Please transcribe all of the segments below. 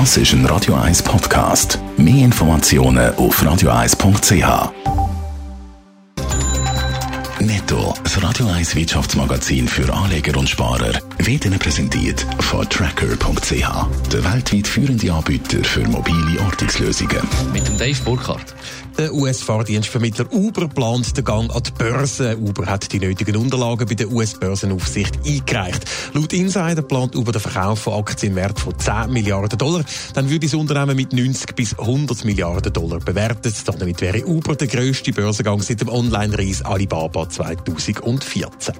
Das ist ein Radio 1 Podcast. Mehr Informationen auf radio1.ch. Netto, das Radio 1 Wirtschaftsmagazin für Anleger und Sparer, wird Ihnen präsentiert von Tracker.ch, der weltweit führende Anbieter für mobile Ortungslösungen. Mit dem Dave Burkhardt. Der US-Fahrdienstvermittler Uber plant den Gang an die Börse. Uber hat die nötigen Unterlagen bei der US-Börsenaufsicht eingereicht. Laut Insider plant Uber den Verkauf von Aktien im Wert von 10 Milliarden Dollar. Dann würde das Unternehmen mit 90 bis 100 Milliarden Dollar bewertet. Damit wäre Uber der grösste Börsengang seit dem Online-Reis Alibaba 2014.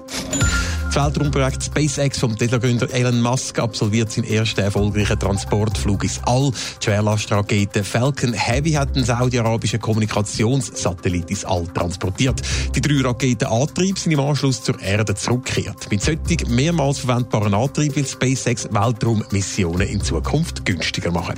Das Weltraumprojekt SpaceX vom Tesla-Gründer Elon Musk absolviert seinen ersten erfolgreichen Transportflug ins All. Die Schwerlastrakete Falcon Heavy hat den saudi-arabischen Kommunikationssatellit ins All transportiert. Die drei Raketenantriebe sind im Anschluss zur Erde zurückgekehrt. Mit solchen mehrmals verwendbaren Antrieben will SpaceX Weltraummissionen in Zukunft günstiger machen.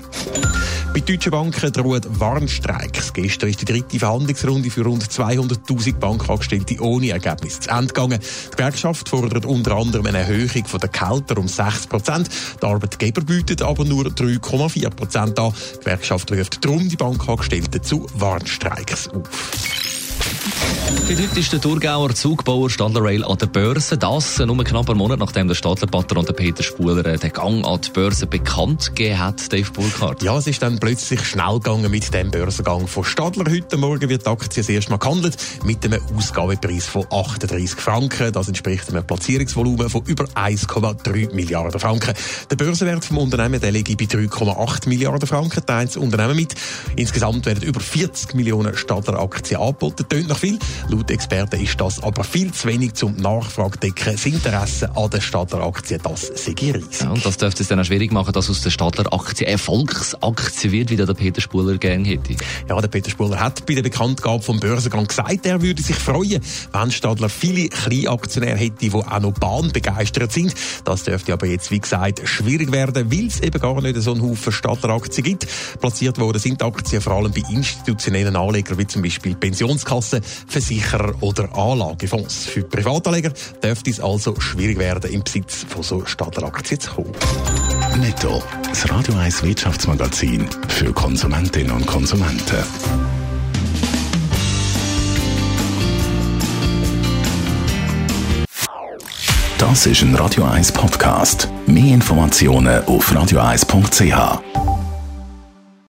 Bei deutschen Banken drohen Warnstreiks. Gestern ist die dritte Verhandlungsrunde für rund 200.000 Bankangestellte ohne Ergebnis zu Ende gegangen. Die Gewerkschaft fordert unter anderem eine Erhöhung der Kälter um 6 Prozent. Der Arbeitgeber bietet aber nur 3,4 Prozent an. Die Gewerkschaft ruft darum die Bankangestellten zu Warnstreiks auf. Heute ist der Thurgauer Zugbauer Stadler Rail an der Börse. Das nur knapp einen Monat nachdem der Stadlerpatron Peter Spuler äh, den Gang an die Börse bekannt gegeben hat, Dave Burkhardt. Ja, es ist dann plötzlich schnell gegangen mit dem Börsengang von Stadler. Heute Morgen wird die Aktie das erste Mal gehandelt mit einem Ausgabepreis von 38 Franken. Das entspricht einem Platzierungsvolumen von über 1,3 Milliarden Franken. Der Börsenwert vom Unternehmen der liegt bei 3,8 Milliarden Franken. Teilt das Unternehmen mit. Insgesamt werden über 40 Millionen Stadler Aktien angeboten. Tönt noch viel. Laut Experten ist das aber viel zu wenig zum Nachfragedecken. Das Interesse an der Stadler Aktie, das sei riesig. Ja, und das dürfte es dann auch schwierig machen, dass aus der Stadler Aktie eine Volksaktie wird, wie der Peter Spuler gerne hätte. Ja, der Peter Spuler hat bei der Bekanntgabe vom Börsengang gesagt, er würde sich freuen, wenn Stadler viele Kleinaktionäre hätte, die auch noch bahnbegeistert sind. Das dürfte aber jetzt, wie gesagt, schwierig werden, weil es eben gar nicht so einen Haufen Stadler Aktien gibt. Platziert worden sind Aktien vor allem bei institutionellen Anlegern, wie zum Beispiel Pensionskassen, Versicherer oder Anlagefonds. Für Privatanleger dürfte es also schwierig werden, im Besitz von so Stadteraktien zu kommen. Netto, das Radio 1 Wirtschaftsmagazin für Konsumentinnen und Konsumenten. Das ist ein Radio 1 Podcast. Mehr Informationen auf radio1.ch.